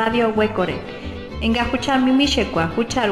Radio Huecore. Enga huchar mimishekwa, huchar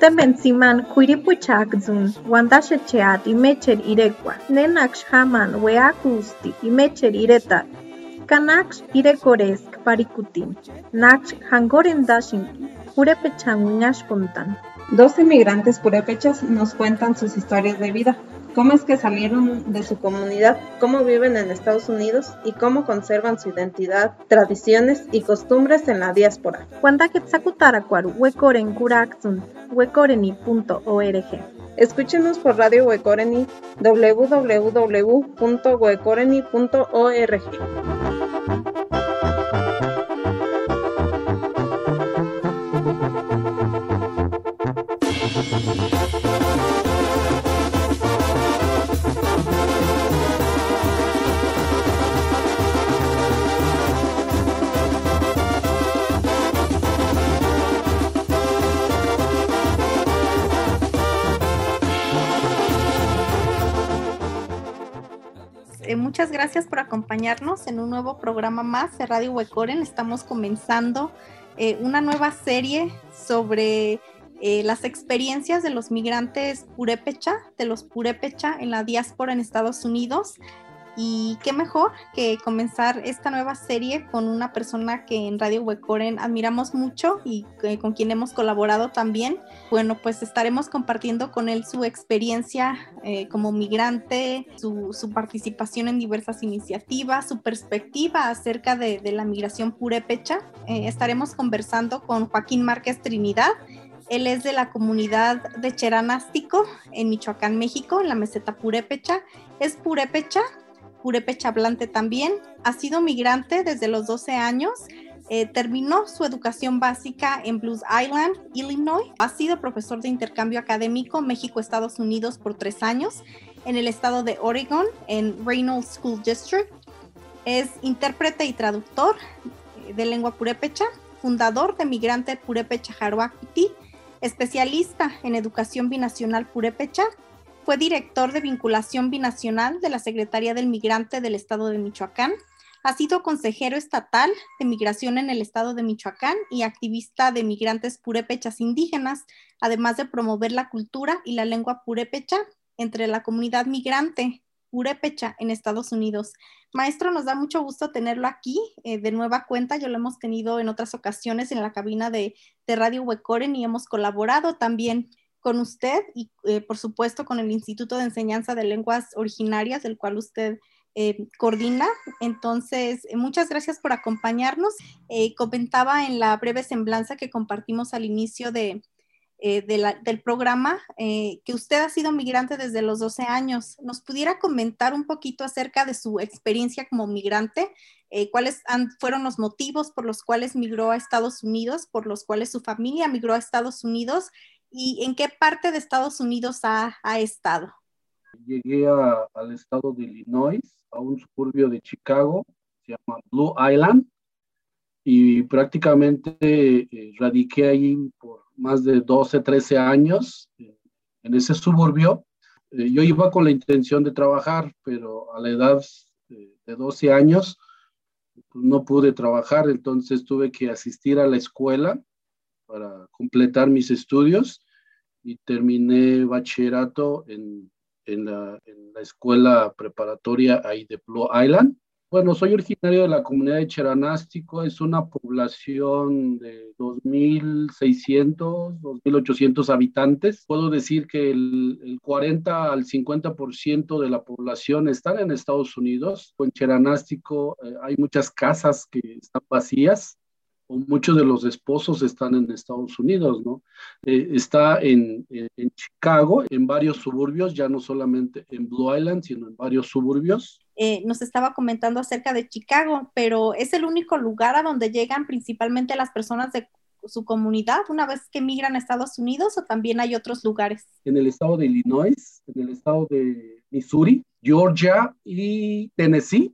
California. Temen siman kuiripuchakzun, wandashecheat imecher irekwa, nenaksh haman weakusti imecher ireta, kanaksh irekoresk parikutin, naksh hangorendashinki, purepechan winashpuntan. Dos inmigrantes purépechas nos cuentan sus historias de vida, cómo es que salieron de su comunidad, cómo viven en Estados Unidos y cómo conservan su identidad, tradiciones y costumbres en la diáspora. Escúchenos por Radio Huecoreni www.huecoreni.org. Eh, muchas gracias por acompañarnos en un nuevo programa más de Radio Huecoren. Estamos comenzando eh, una nueva serie sobre eh, las experiencias de los migrantes purépecha, de los purépecha en la diáspora en Estados Unidos. Y qué mejor que comenzar esta nueva serie con una persona que en Radio Huecoren admiramos mucho y con quien hemos colaborado también. Bueno, pues estaremos compartiendo con él su experiencia eh, como migrante, su, su participación en diversas iniciativas, su perspectiva acerca de, de la migración purépecha. Eh, estaremos conversando con Joaquín Márquez Trinidad. Él es de la comunidad de Cheranástico en Michoacán, México, en la meseta purépecha. Es purépecha, purépecha hablante también. Ha sido migrante desde los 12 años. Eh, terminó su educación básica en Blues Island, Illinois. Ha sido profesor de intercambio académico México-Estados Unidos por tres años en el estado de Oregon, en Reynolds School District. Es intérprete y traductor eh, de lengua purépecha, fundador de Migrante Purépecha Jaruaquiti, especialista en educación binacional purépecha, fue director de vinculación binacional de la Secretaría del Migrante del Estado de Michoacán. Ha sido consejero estatal de migración en el estado de Michoacán y activista de migrantes purépechas indígenas, además de promover la cultura y la lengua purépecha entre la comunidad migrante purépecha en Estados Unidos. Maestro, nos da mucho gusto tenerlo aquí eh, de nueva cuenta. Ya lo hemos tenido en otras ocasiones en la cabina de, de Radio Huecoren y hemos colaborado también con usted y eh, por supuesto con el Instituto de Enseñanza de Lenguas Originarias, del cual usted eh, coordina. Entonces, eh, muchas gracias por acompañarnos. Eh, comentaba en la breve semblanza que compartimos al inicio de, del programa que usted ha sido migrante desde los 12 años. ¿Nos pudiera comentar un poquito acerca de su experiencia como migrante? ¿Cuáles fueron los motivos por los cuales migró a Estados Unidos, por los cuales su familia migró a Estados Unidos? ¿Y en qué parte de Estados Unidos ha, ha estado? Llegué a- al estado de Illinois, a un suburbio de Chicago, se llama Blue Island, y prácticamente eh, radiqué ahí por más de 12, 13 años eh, en ese suburbio. Eh, yo iba con la intención de trabajar, pero a la edad eh, de 12 años pues, no pude trabajar, entonces tuve que asistir a la escuela para completar mis estudios y terminé bachillerato en, en, la, escuela preparatoria ahí de Blue Island. Bueno, soy originario de la comunidad de Cheranástico, es una población de 2.600, 2.800 habitantes. Puedo decir que el, el 40 al 50% de la población están en Estados Unidos. En Cheranástico eh, hay muchas casas que están vacías muchos de los esposos están en Estados Unidos, ¿no? Eh, está en, en, Chicago, en varios suburbios, ya no solamente en Blue Island, sino en varios suburbios. Eh, nos estaba comentando acerca de Chicago, pero ¿es el único lugar a donde llegan principalmente las personas de su comunidad una vez que migran a Estados Unidos o también hay otros lugares? En el estado de Illinois, en el estado de Missouri, Georgia y Tennessee.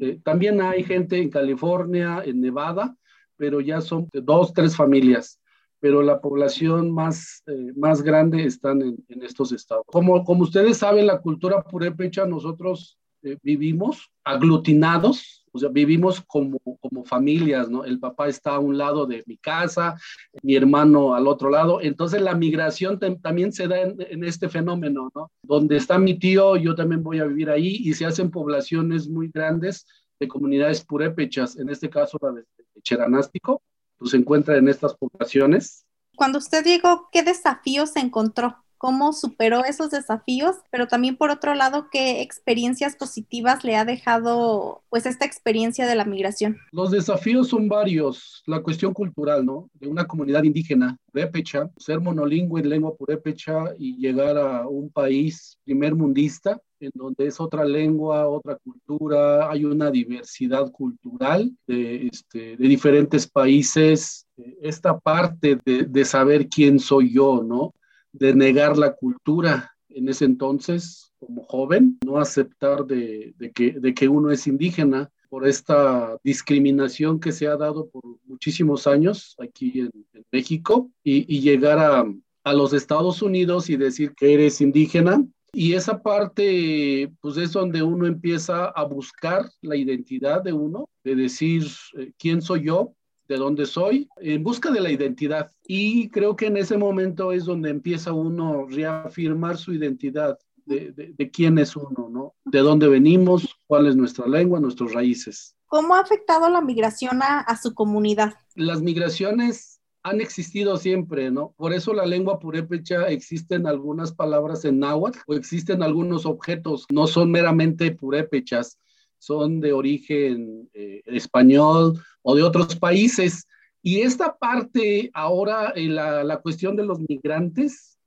Eh, también hay gente en California, en Nevada, pero ya son dos, tres familias, pero la población más, eh, más grande están en, en, estos estados. Como, como ustedes saben, la cultura purépecha, nosotros eh, vivimos aglutinados, o sea, vivimos como, como familias, ¿no? El papá está a un lado de mi casa, mi hermano al otro lado, entonces la migración también se da en, en, este fenómeno, ¿no? Donde está mi tío, yo también voy a vivir ahí y se hacen poblaciones muy grandes de comunidades purépechas, en este caso la de Cheranástico, pues se encuentra en estas poblaciones. Cuando usted llegó, ¿qué desafíos encontró? ¿Cómo superó esos desafíos? Pero también por otro lado, ¿qué experiencias positivas le ha dejado pues esta experiencia de la migración? Los desafíos son varios. La cuestión cultural, ¿no? De una comunidad indígena, purépecha, ser monolingüe en lengua purépecha y llegar a un país primer mundista en donde es otra lengua, otra cultura, hay una diversidad cultural de, este, de diferentes países. Esta parte de, de, saber quién soy yo, ¿no? De negar la cultura en ese entonces como joven, no aceptar de, que, uno es indígena por esta discriminación que se ha dado por muchísimos años aquí en, México y, y llegar a, a los Estados Unidos y decir que eres indígena. Y esa parte, pues es donde uno empieza a buscar la identidad de uno, de decir eh, quién soy yo, de dónde soy, en busca de la identidad. Y creo que en ese momento es donde empieza uno a reafirmar su identidad, de, de, de, quién es uno, ¿no? De dónde venimos, cuál es nuestra lengua, nuestras raíces. ¿Cómo ha afectado la migración a, a su comunidad? Las migraciones han existido siempre, ¿no? Por eso la lengua purépecha existen algunas palabras en náhuatl o existen algunos objetos, no son meramente purépechas, son de origen eh, español o de otros países. Y esta parte ahora, eh, la, la cuestión de los migrantes,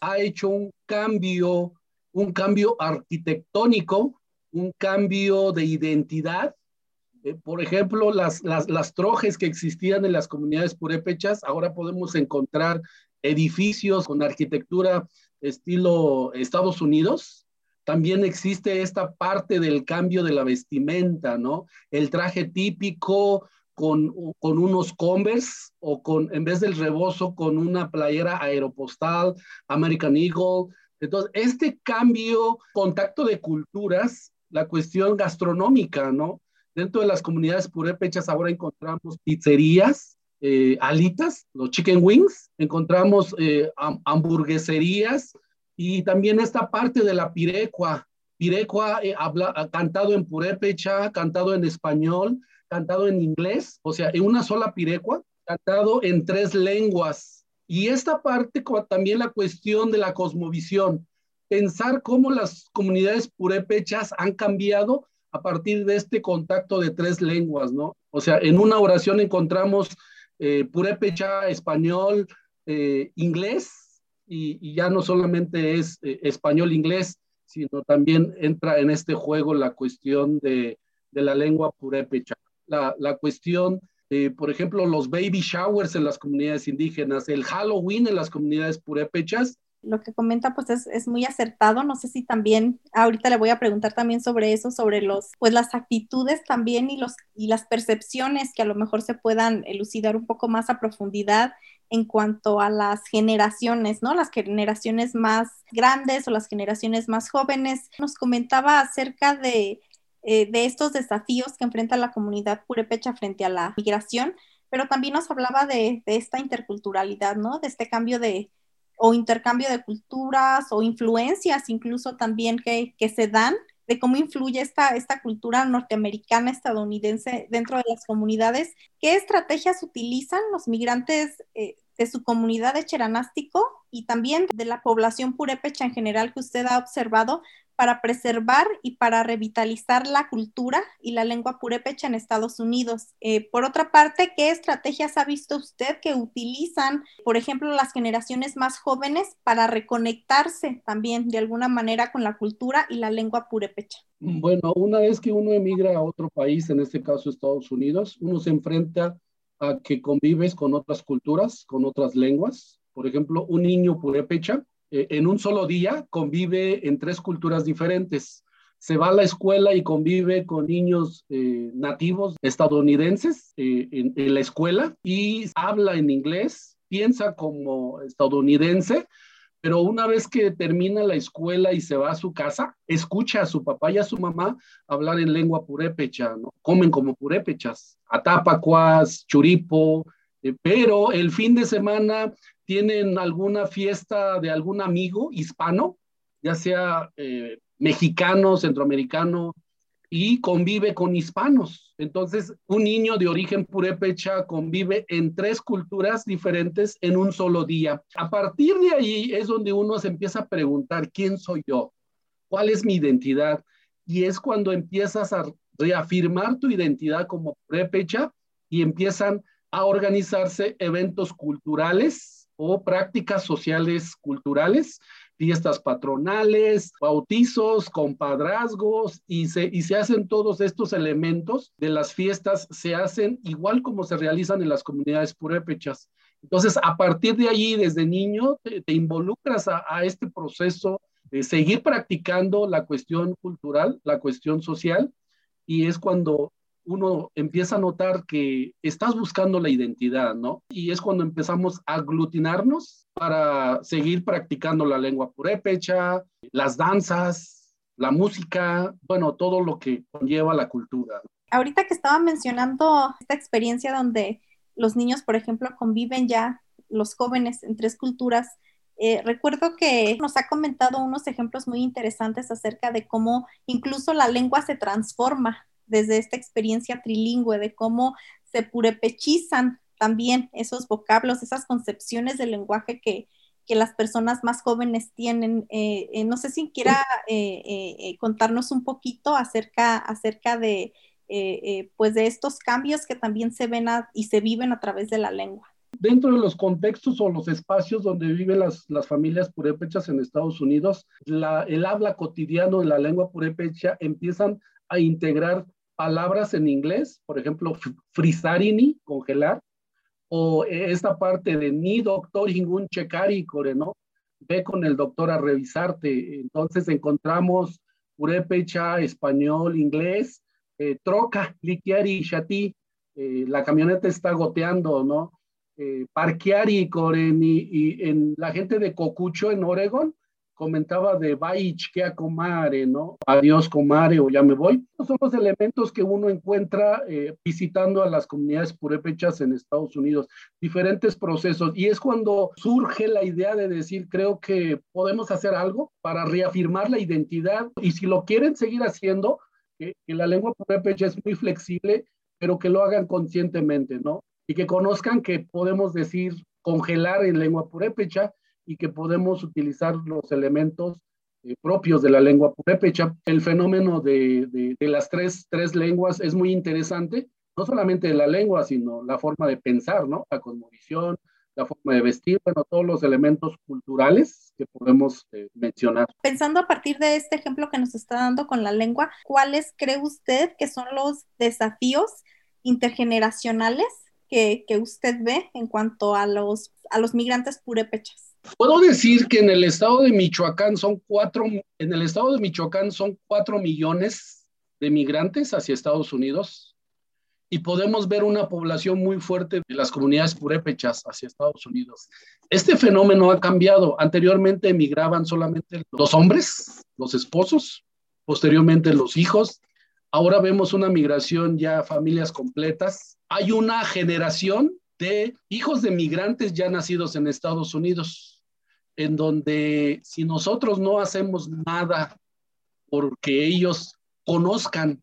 ha hecho un cambio, un cambio arquitectónico, un cambio de identidad eh, por ejemplo, las, las, las, trojes que existían en las comunidades purépechas, ahora podemos encontrar edificios con arquitectura estilo Estados Unidos. También existe esta parte del cambio de la vestimenta, ¿no? El traje típico con, con unos Converse o con, en vez del rebozo, con una playera aeropostal, American Eagle. Entonces, este cambio, contacto de culturas, la cuestión gastronómica, ¿no? Dentro de las comunidades purépechas ahora encontramos pizzerías, eh, alitas, los chicken wings, encontramos eh, hamburgueserías y también esta parte de la pirecua. Pirecua eh, habla, cantado en purépecha, cantado en español, cantado en inglés, o sea, en una sola pirecua, cantado en tres lenguas. Y esta parte también la cuestión de la cosmovisión, pensar cómo las comunidades purépechas han cambiado a partir de este contacto de tres lenguas, ¿no? O sea, en una oración encontramos eh, purépecha, español, eh, inglés, y, ya no solamente es eh, español-inglés, sino también entra en este juego la cuestión de, de la lengua purépecha. La, la cuestión, por ejemplo, los baby showers en las comunidades indígenas, el Halloween en las comunidades purépechas, lo que comenta pues es, es, muy acertado. No sé si también, ahorita le voy a preguntar también sobre eso, sobre los, pues las actitudes también y, los, y las percepciones que a lo mejor se puedan elucidar un poco más a profundidad en cuanto a las generaciones, ¿no? Las generaciones más grandes o las generaciones más jóvenes. Nos comentaba acerca de, eh, de estos desafíos que enfrenta la comunidad purépecha frente a la migración, pero también nos hablaba de, de esta interculturalidad, ¿no? De este cambio de, o intercambio de culturas o influencias incluso también que, que se dan de cómo influye esta, esta cultura norteamericana, estadounidense dentro de las comunidades. ¿Qué estrategias utilizan los migrantes eh, de su comunidad de Cheranástico y también de la población purépecha en general que usted ha observado para preservar y para revitalizar la cultura y la lengua purépecha en Estados Unidos. Eh, por otra parte, ¿qué estrategias ha visto usted que utilizan, por ejemplo, las generaciones más jóvenes para reconectarse también de alguna manera con la cultura y la lengua purépecha? Bueno, una vez que uno emigra a otro país, en este caso Estados Unidos, uno se enfrenta a que convives con otras culturas, con otras lenguas. Por ejemplo, un niño purépecha eh, en un solo día convive en tres culturas diferentes. Se va a la escuela y convive con niños eh, nativos estadounidenses eh, en, en la escuela y habla en inglés, piensa como estadounidense, pero una vez que termina la escuela y se va a su casa, escucha a su papá y a su mamá hablar en lengua purépecha, ¿no? Comen como purépechas, atapacuas, churipo, pero el fin de semana tienen alguna fiesta de algún amigo hispano, ya sea eh, mexicano, centroamericano, y convive con hispanos. Entonces, un niño de origen purépecha convive en tres culturas diferentes en un solo día. A partir de ahí es donde uno se empieza a preguntar, ¿quién soy yo? ¿Cuál es mi identidad? Y es cuando empiezas a reafirmar tu identidad como purépecha y empiezan a organizarse eventos culturales o prácticas sociales culturales, fiestas patronales, bautizos, compadrazgos, y se, y se hacen todos estos elementos de las fiestas, se hacen igual como se realizan en las comunidades purépechas. Entonces, a partir de allí, desde niño, te, involucras a, a este proceso de seguir practicando la cuestión cultural, la cuestión social, y es cuando uno empieza a notar que estás buscando la identidad, ¿no? Y es cuando empezamos a aglutinarnos para seguir practicando la lengua purépecha, las danzas, la música, bueno, todo lo que conlleva la cultura. Ahorita que estaba mencionando esta experiencia donde los niños, por ejemplo, conviven ya, los jóvenes en tres culturas, eh, recuerdo que nos ha comentado unos ejemplos muy interesantes acerca de cómo incluso la lengua se transforma desde esta experiencia trilingüe, de cómo se purepechizan también esos vocablos, esas concepciones del lenguaje que, las personas más jóvenes tienen. Eh, eh, no sé si quiera eh, contarnos un poquito acerca, acerca de, pues de estos cambios que también se ven y se viven a través de la lengua. Dentro de los contextos o los espacios donde viven las, familias purépechas en Estados Unidos, el habla cotidiano de la lengua purépecha empiezan a integrar palabras en inglés, por ejemplo, frisarini, congelar, o esta parte de ni doctor ningún checari, ¿no? Ve con el doctor a revisarte. Entonces encontramos purépecha, español, inglés, eh, troca, liquiari, chati, eh, la camioneta está goteando, ¿no? Eh, parqueari, coreni, y en la gente de Cocucho, en Oregon, comentaba de Baich, que a comare, ¿no? Adiós, comare, o ya me voy. son los elementos que uno encuentra eh, visitando a las comunidades purépechas en Estados Unidos, diferentes procesos. Y es cuando surge la idea de decir, creo que podemos hacer algo para reafirmar la identidad. Y si lo quieren seguir haciendo, que, que la lengua purépecha es muy flexible, pero que lo hagan conscientemente, ¿no? Y que conozcan que podemos decir congelar en lengua purépecha y que podemos utilizar los elementos eh, propios de la lengua purépecha. El fenómeno de, las tres, lenguas es muy interesante, no solamente la lengua, sino la forma de pensar. La cosmovisión, la forma de vestir, bueno, todos los elementos culturales que podemos eh, mencionar. Pensando a partir de este ejemplo que nos está dando con la lengua, ¿cuáles cree usted que son los desafíos intergeneracionales que, que usted ve en cuanto a los, a los migrantes purépechas? Puedo decir que en el estado de Michoacán son cuatro, en el estado de Michoacán son cuatro millones de migrantes hacia Estados Unidos y podemos ver una población muy fuerte de las comunidades purépechas hacia Estados Unidos. Este fenómeno ha cambiado. Anteriormente emigraban solamente los hombres, los esposos, posteriormente los hijos. Ahora vemos una migración ya familias completas. Hay una generación de hijos de migrantes ya nacidos en Estados Unidos, en donde si nosotros no hacemos nada porque ellos conozcan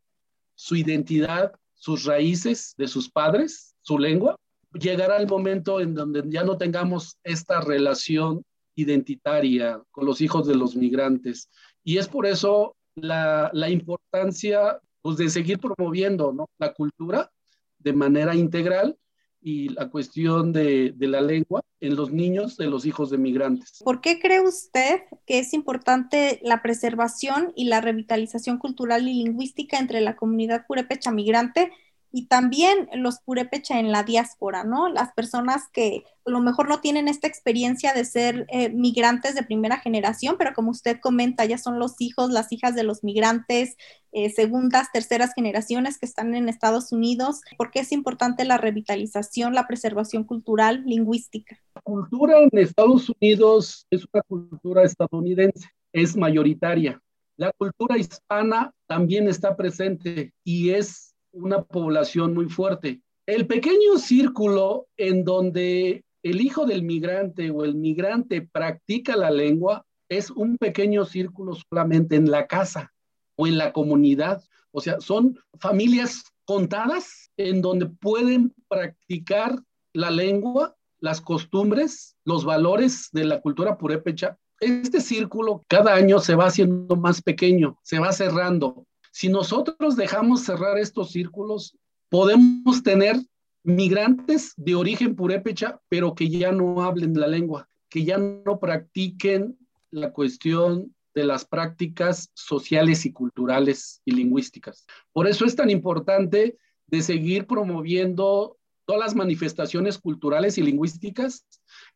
su identidad, sus raíces de sus padres, su lengua, llegará el momento en donde ya no tengamos esta relación identitaria con los hijos de los migrantes. Y es por eso la, la importancia pues, de seguir promoviendo ¿no? la cultura de manera integral y la cuestión de, de, la lengua en los niños de los hijos de migrantes. ¿Por qué cree usted que es importante la preservación y la revitalización cultural y lingüística entre la comunidad purépecha migrante y también los purépecha en la diáspora, ¿no? Las personas que a lo mejor no tienen esta experiencia de ser eh, migrantes de primera generación, pero como usted comenta, ya son los hijos, las hijas de los migrantes, eh, segundas, terceras generaciones que están en Estados Unidos. ¿Por qué es importante la revitalización, la preservación cultural, lingüística? La cultura en Estados Unidos es una cultura estadounidense, es mayoritaria. La cultura hispana también está presente y es una población muy fuerte. El pequeño círculo en donde el hijo del migrante o el migrante practica la lengua es un pequeño círculo solamente en la casa o en la comunidad. O sea, son familias contadas en donde pueden practicar la lengua, las costumbres, los valores de la cultura purépecha. Este círculo cada año se va haciendo más pequeño, se va cerrando. Si nosotros dejamos cerrar estos círculos, podemos tener migrantes de origen purépecha, pero que ya no hablen la lengua, que ya no practiquen la cuestión de las prácticas sociales y culturales y lingüísticas. Por eso es tan importante de seguir promoviendo todas las manifestaciones culturales y lingüísticas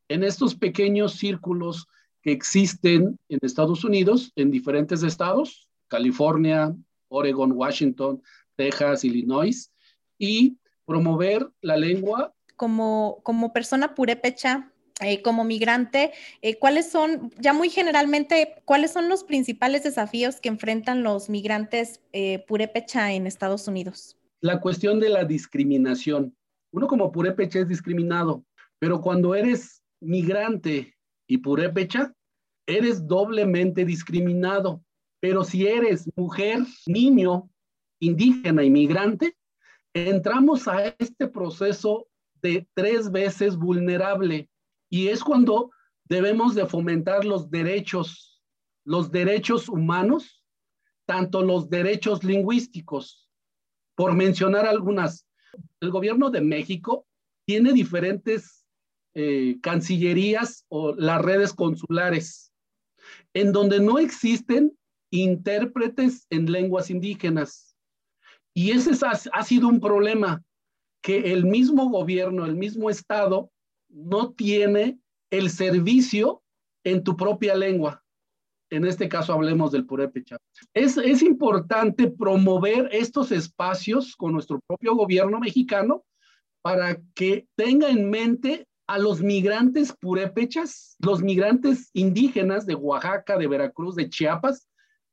en estos pequeños círculos que existen en Estados Unidos, en diferentes estados, California, Oregon, Washington, Texas, Illinois, y promover la lengua. Como, como persona purépecha, eh, como migrante, eh, ¿cuáles son, ya muy generalmente, cuáles son los principales desafíos que enfrentan los migrantes eh, purépecha en Estados Unidos? La cuestión de la discriminación. Uno como purépecha es discriminado, pero cuando eres migrante y purépecha, eres doblemente discriminado pero si eres mujer, niño, indígena, inmigrante, entramos a este proceso de tres veces vulnerable y es cuando debemos de fomentar los derechos, los derechos humanos, tanto los derechos lingüísticos. Por mencionar algunas, el gobierno de México tiene diferentes eh, cancillerías o las redes consulares en donde no existen intérpretes en lenguas indígenas. Y ese ha, sido un problema, que el mismo gobierno, el mismo Estado, no tiene el servicio en tu propia lengua. En este caso hablemos del purépecha. Es, es importante promover estos espacios con nuestro propio gobierno mexicano para que tenga en mente a los migrantes purépechas, los migrantes indígenas de Oaxaca, de Veracruz, de Chiapas,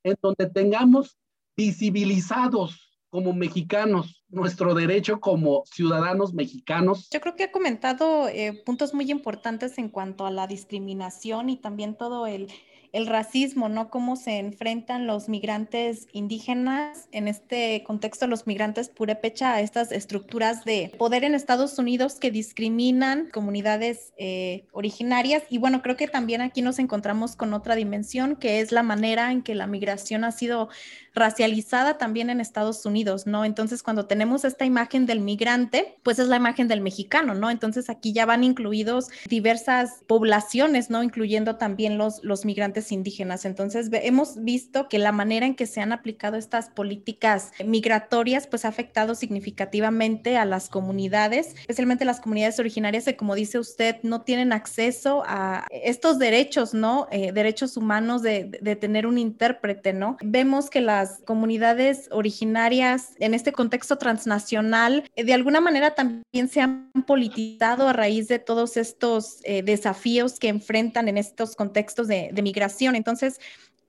en donde tengamos visibilizados como mexicanos nuestro derecho como ciudadanos mexicanos. Yo creo que ha comentado eh, puntos muy importantes en cuanto a la discriminación y también todo el el racismo, ¿no? Cómo se enfrentan los migrantes indígenas, en este contexto los migrantes purépecha, a estas estructuras de poder en Estados Unidos que discriminan comunidades eh, originarias. Y bueno, creo que también aquí nos encontramos con otra dimensión, que es la manera en que la migración ha sido racializada también en Estados Unidos, ¿no? Entonces, cuando tenemos esta imagen del migrante, pues es la imagen del mexicano, ¿no? Entonces, aquí ya van incluidos diversas poblaciones, ¿no? Incluyendo también los, los migrantes indígenas. Entonces, hemos visto que la manera en que se han aplicado estas políticas migratorias, pues ha afectado significativamente a las comunidades, especialmente las comunidades originarias que, como dice usted, no tienen acceso a estos derechos, ¿no? Eh, derechos humanos de, de tener un intérprete, ¿no? Vemos que las comunidades originarias en este contexto transnacional, eh, de alguna manera también se han politizado a raíz de todos estos eh, desafíos que enfrentan en estos contextos de, migración entonces,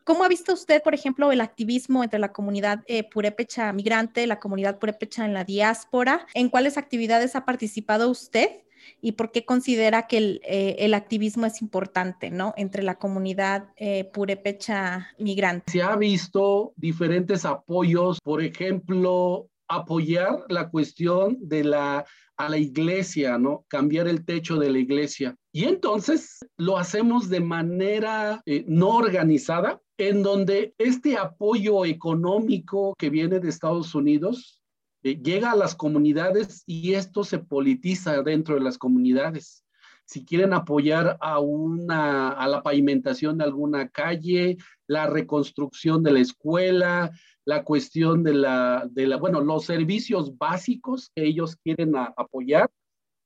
¿Cómo ha visto usted, por ejemplo, el activismo entre la comunidad eh, purépecha migrante, la comunidad purépecha en la diáspora? ¿En cuáles actividades ha participado usted? Y por qué considera que el, eh, activismo es importante, ¿no? Entre la comunidad eh, purépecha migrante. Se ha visto diferentes apoyos, por ejemplo, apoyar la cuestión de la a la iglesia, ¿no? Cambiar el techo de la iglesia. Y entonces lo hacemos de manera eh, no organizada, en donde este apoyo económico que viene de Estados Unidos eh, llega a las comunidades y esto se politiza dentro de las comunidades. Si quieren apoyar a, una, a la pavimentación de alguna calle, la reconstrucción de la escuela, la cuestión de la, de la, bueno, los servicios básicos que ellos quieren apoyar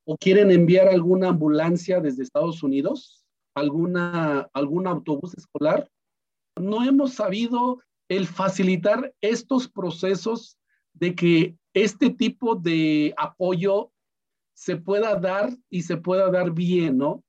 o quieren enviar alguna ambulancia desde Estados Unidos, alguna, algún autobús escolar. No hemos sabido el facilitar estos procesos de que este tipo de apoyo se pueda dar y se pueda dar bien, ¿no?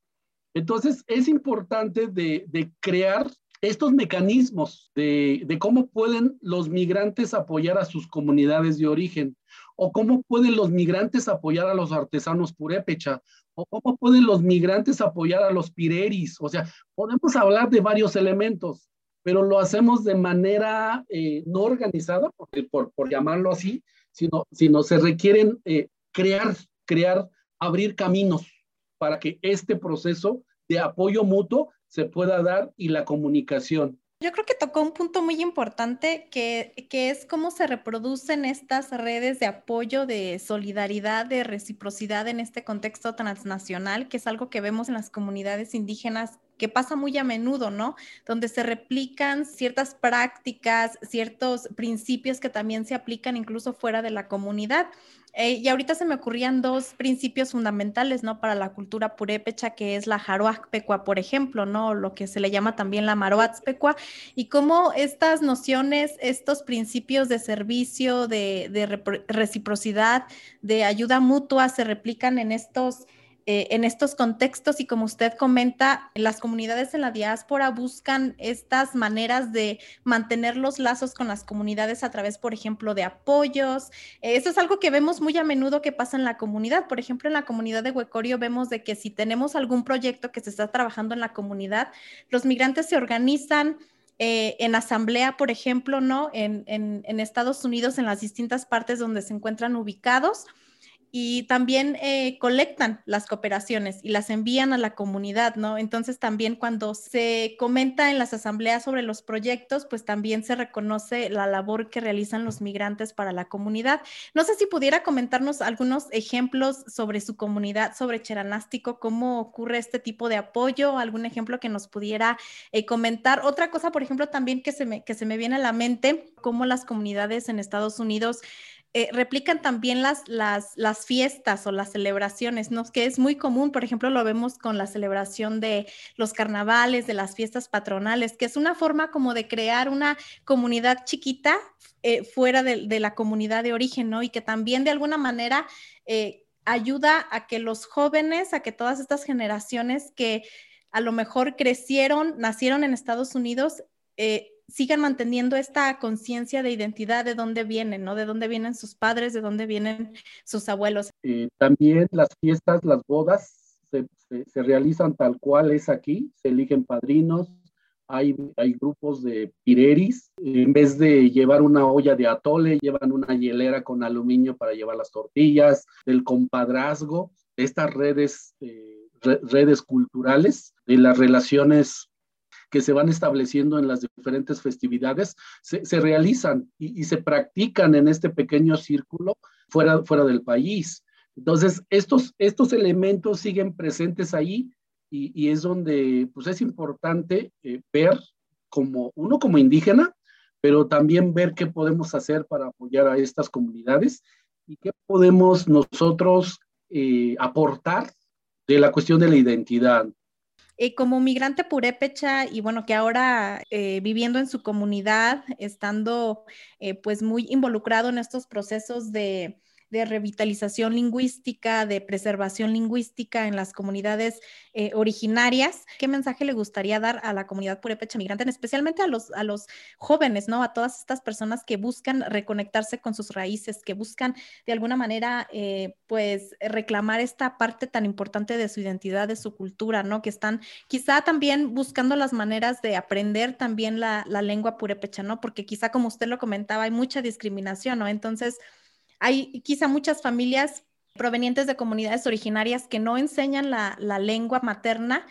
Entonces, es importante de, de crear estos mecanismos de, cómo pueden los migrantes apoyar a sus comunidades de origen, o cómo pueden los migrantes apoyar a los artesanos purépecha, o cómo pueden los migrantes apoyar a los pireris. O sea, podemos hablar de varios elementos, pero lo hacemos de manera eh, no organizada, por, por, llamarlo así, sino, sino se requieren eh, crear, crear, abrir caminos para que este proceso de apoyo mutuo se pueda dar y la comunicación. Yo creo que tocó un punto muy importante que, que, es cómo se reproducen estas redes de apoyo, de solidaridad, de reciprocidad en este contexto transnacional, que es algo que vemos en las comunidades indígenas que pasa muy a menudo, ¿no? Donde se replican ciertas prácticas, ciertos principios que también se aplican incluso fuera de la comunidad. Eh, y ahorita se me ocurrían dos principios fundamentales, ¿no? Para la cultura purépecha, que es la jaroacpecua, por ejemplo, ¿no? Lo que se le llama también la maroatzpecua, y cómo estas nociones, estos principios de servicio, de reciprocidad, de ayuda mutua, se replican en estos eh, en estos contextos y como usted comenta, las comunidades en la diáspora buscan estas maneras de mantener los lazos con las comunidades a través, por ejemplo, de apoyos. Eh, eso es algo que vemos muy a menudo que pasa en la comunidad. Por ejemplo, en la comunidad de Huecorio vemos de que si tenemos algún proyecto que se está trabajando en la comunidad, los migrantes se organizan. Eh, en asamblea, por ejemplo, ¿no? En, en Estados Unidos, en las distintas partes donde se encuentran ubicados, y también eh, colectan las cooperaciones y las envían a la comunidad, ¿no? Entonces también cuando se comenta en las asambleas sobre los proyectos, pues también se reconoce la labor que realizan los migrantes para la comunidad. No sé si pudiera comentarnos algunos ejemplos sobre su comunidad, sobre Cheranástico, cómo ocurre este tipo de apoyo, algún ejemplo que nos pudiera eh, comentar. Otra cosa, por ejemplo, también que se me, que se me viene a la mente, cómo las comunidades en Estados Unidos eh, replican también las, las, fiestas o las celebraciones, ¿no? Que es muy común, por ejemplo, lo vemos con la celebración de los carnavales, de las fiestas patronales, que es una forma como de crear una comunidad chiquita eh, fuera de, la comunidad de origen, ¿no? Y que también de alguna manera eh, ayuda a que los jóvenes, a que todas estas generaciones que a lo mejor crecieron, nacieron en Estados Unidos, sigan manteniendo esta conciencia de identidad de dónde vienen, ¿no? De dónde vienen sus padres, de dónde vienen sus abuelos. Eh, también las fiestas, las bodas se, realizan tal cual es aquí, se eligen padrinos, hay, hay, grupos de pireris, en vez de llevar una olla de atole, llevan una hielera con aluminio para llevar las tortillas, el compadrazgo, estas redes, eh, redes culturales, de las relaciones que se van estableciendo en las diferentes festividades, se, realizan y, se practican en este pequeño círculo fuera, fuera del país. Entonces, estos, estos elementos siguen presentes ahí y, es donde pues, es importante eh, ver como uno como indígena, pero también ver qué podemos hacer para apoyar a estas comunidades y qué podemos nosotros eh, aportar de la cuestión de la identidad. Eh, como migrante purépecha y bueno, que ahora eh, viviendo en su comunidad, estando eh, pues muy involucrado en estos procesos de, de revitalización lingüística, de preservación lingüística en las comunidades eh, originarias. ¿Qué mensaje le gustaría dar a la comunidad purépecha migrante, especialmente a los, a los jóvenes, ¿no? A todas estas personas que buscan reconectarse con sus raíces, que buscan de alguna manera, eh, pues, reclamar esta parte tan importante de su identidad, de su cultura, ¿no? Que están quizá también buscando las maneras de aprender también la, la lengua purépecha, ¿no? Porque quizá, como usted lo comentaba, hay mucha discriminación, ¿no? Entonces, hay quizá muchas familias provenientes de comunidades originarias que no enseñan la, lengua materna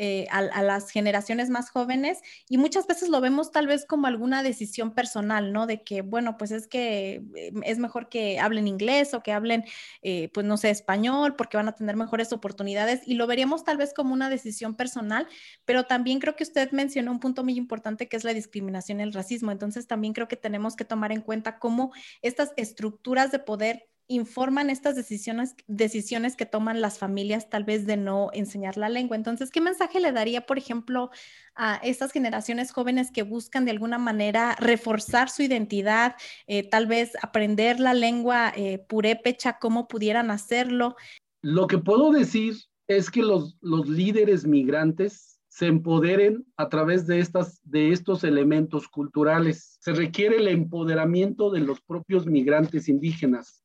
eh, a, las generaciones más jóvenes y muchas veces lo vemos tal vez como alguna decisión personal, ¿no? De que, bueno, pues es que eh, es mejor que hablen inglés o que hablen, eh, pues no sé, español, porque van a tener mejores oportunidades y lo veríamos tal vez como una decisión personal, pero también creo que usted mencionó un punto muy importante que es la discriminación y el racismo. Entonces también creo que tenemos que tomar en cuenta cómo estas estructuras de poder informan estas decisiones, decisiones que toman las familias tal vez de no enseñar la lengua. Entonces, ¿qué mensaje le daría, por ejemplo, a estas generaciones jóvenes que buscan de alguna manera reforzar su identidad, eh, tal vez aprender la lengua eh, purépecha, cómo pudieran hacerlo? Lo que puedo decir es que los, los líderes migrantes se empoderen a través de, estas, de estos elementos culturales. Se requiere el empoderamiento de los propios migrantes indígenas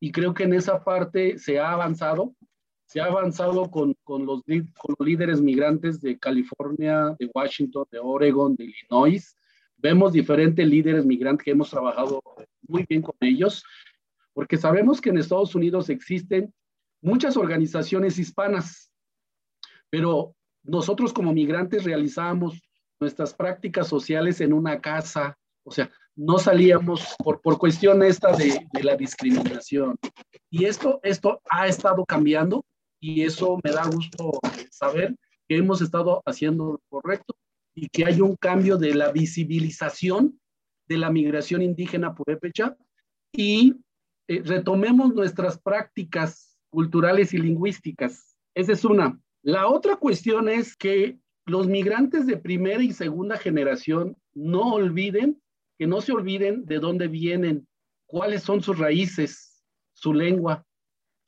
y creo que en esa parte se ha avanzado, se ha avanzado con, con, los, con los líderes migrantes de California, de Washington, de Oregon, de Illinois. Vemos diferentes líderes migrantes que hemos trabajado muy bien con ellos, porque sabemos que en Estados Unidos existen muchas organizaciones hispanas, pero nosotros como migrantes realizamos nuestras prácticas sociales en una casa, o sea, no salíamos por, por cuestión esta de, de, la discriminación. Y esto, esto ha estado cambiando y eso me da gusto saber que hemos estado haciendo lo correcto y que hay un cambio de la visibilización de la migración indígena purépecha y eh, retomemos nuestras prácticas culturales y lingüísticas. Esa es una. La otra cuestión es que los migrantes de primera y segunda generación no olviden que no se olviden de dónde vienen, cuáles son sus raíces, su lengua,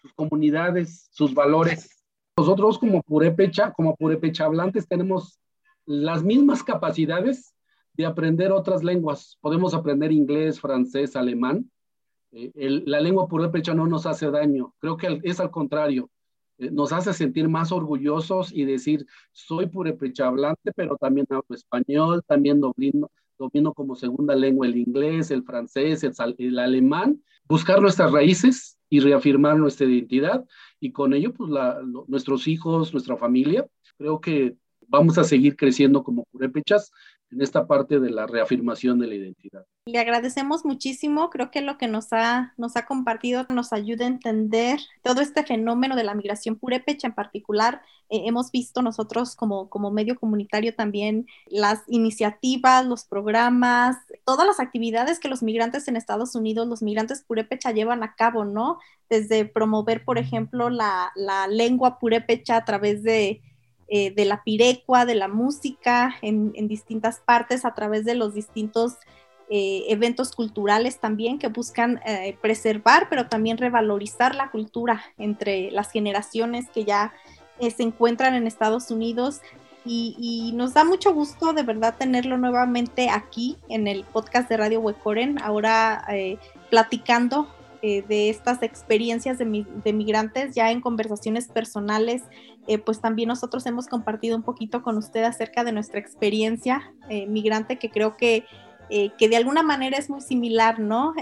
sus comunidades, sus valores. Nosotros como purépecha, como purépecha hablantes, tenemos las mismas capacidades de aprender otras lenguas. Podemos aprender inglés, francés, alemán. Eh, la lengua purépecha no nos hace daño. Creo que es al contrario. Eh, nos hace sentir más orgullosos y decir, soy purépecha hablante, pero también hablo español, también domino, domino como segunda lengua el inglés, el francés, el, alemán, buscar nuestras raíces y reafirmar nuestra identidad. Y con ello, pues nuestros hijos, nuestra familia, creo que vamos a seguir creciendo como purépechas en esta parte de la reafirmación de la identidad. Le agradecemos muchísimo, creo que lo que nos ha, nos ha compartido nos ayuda a entender todo este fenómeno de la migración purépecha en particular. Eh, hemos visto nosotros como, como medio comunitario también las iniciativas, los programas, todas las actividades que los migrantes en Estados Unidos, los migrantes purépecha llevan a cabo, ¿no? Desde promover, por ejemplo, la, la lengua purépecha a través de eh, de la pirecua, de la música en, distintas partes a través de los distintos eh, eventos culturales también que buscan eh, preservar, pero también revalorizar la cultura entre las generaciones que ya se encuentran en Estados Unidos. Y, nos da mucho gusto de verdad tenerlo nuevamente aquí en el podcast de Radio Huecoren, ahora platicando de estas experiencias de, de, migrantes ya en conversaciones personales eh, pues también nosotros hemos compartido un poquito con usted acerca de nuestra experiencia eh, migrante, que creo que, eh, que de alguna manera es muy similar, ¿no?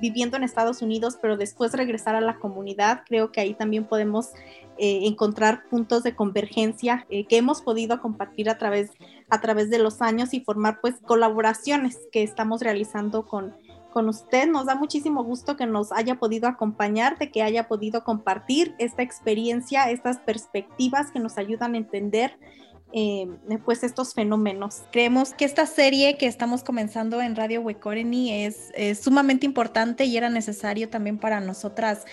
viviendo en Estados Unidos, pero después regresar a la comunidad, creo que ahí también podemos encontrar puntos de convergencia que hemos podido compartir a través, a través de los años y formar pues colaboraciones que estamos realizando con con usted. Nos da muchísimo gusto que nos haya podido acompañar, de que haya podido compartir esta experiencia, estas perspectivas que nos ayudan a entender eh, pues estos fenómenos. Creemos que esta serie que estamos comenzando en Radio Huecoreni es, es, sumamente importante y era necesario también para nosotras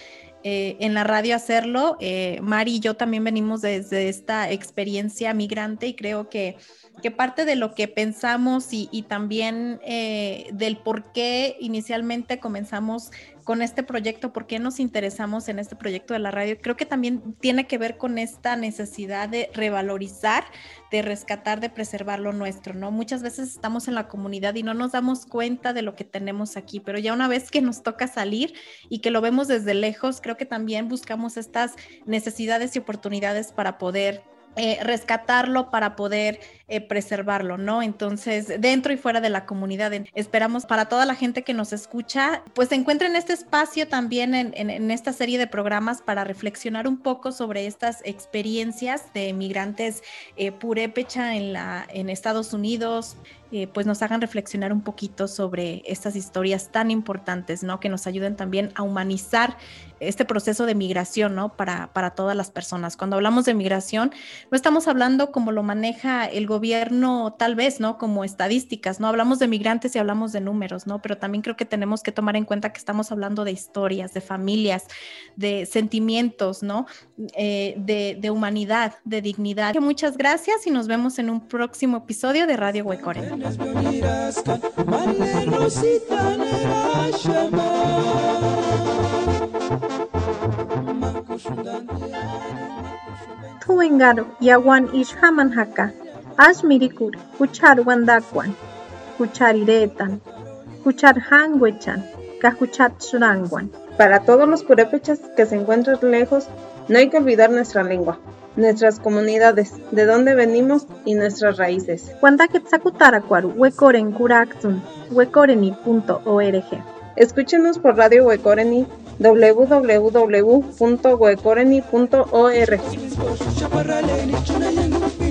eh, en la radio hacerlo. Eh, Mari y yo también venimos desde esta experiencia migrante y creo que, que parte de lo que pensamos y, también eh, del por qué inicialmente comenzamos con este proyecto, por qué nos interesamos en este proyecto de la radio, creo que también tiene que ver con esta necesidad de revalorizar, de rescatar, de preservar lo nuestro, ¿no? Muchas veces estamos en la comunidad y no nos damos cuenta de lo que tenemos aquí, pero ya una vez que nos toca salir y que lo vemos desde lejos, creo que también buscamos estas necesidades y oportunidades para poder eh, rescatarlo para poder eh, preservarlo, ¿no? Entonces, dentro y fuera de la comunidad, esperamos para toda la gente que nos escucha, pues se encuentren este espacio también en, esta serie de programas para reflexionar un poco sobre estas experiencias de migrantes eh, purépecha en, la, en Estados Unidos, eh, pues nos hagan reflexionar un poquito sobre estas historias tan importantes, ¿no? Que nos ayuden también a humanizar este proceso de migración, ¿no? Para, para todas las personas. Cuando hablamos de migración, no estamos hablando como lo maneja el gobierno, tal vez, ¿no? Como estadísticas, ¿no? Hablamos de migrantes y hablamos de números, ¿no? Pero también creo que tenemos que tomar en cuenta que estamos hablando de historias, de familias, de sentimientos, ¿no? Eh, de, de, humanidad, de dignidad. Muchas gracias y nos vemos en un próximo episodio de Radio Huecore. Tuengaro yawan ishaman haka, asmirikur, kuchar wandakwan, kuchariretan, kuchar hangwechan, kahuchat surangwan. Para todos los purépechas que se encuentran lejos, no hay que olvidar nuestra lengua nuestras comunidades, de dónde venimos y nuestras raíces. Escúchenos por Radio Huecoreni www.huecoreni.org.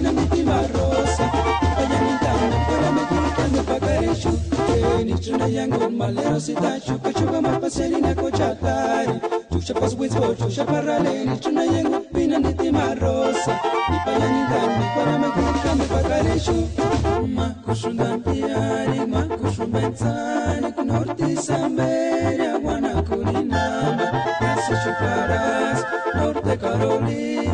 Nilichunda yangu malero sitashuka chuka mapaseli na kocha tari Chusha pas winsbo chusha parale chuna yangu bina niti marosa. Nipayani dami kwa makika mipakarishu Makushunda mpiari makushumenzani kunorti samberi wana kuninama Nasi chukaras norte karoli.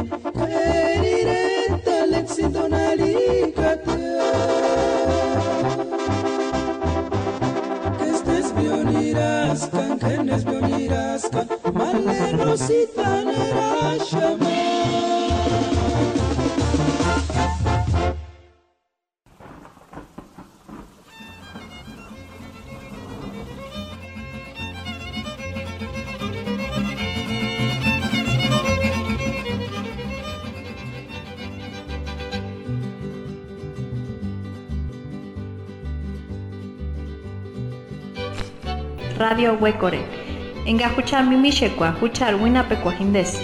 Radio Huecore Enga huchar mimishekwa, huchar winape kwa hindes.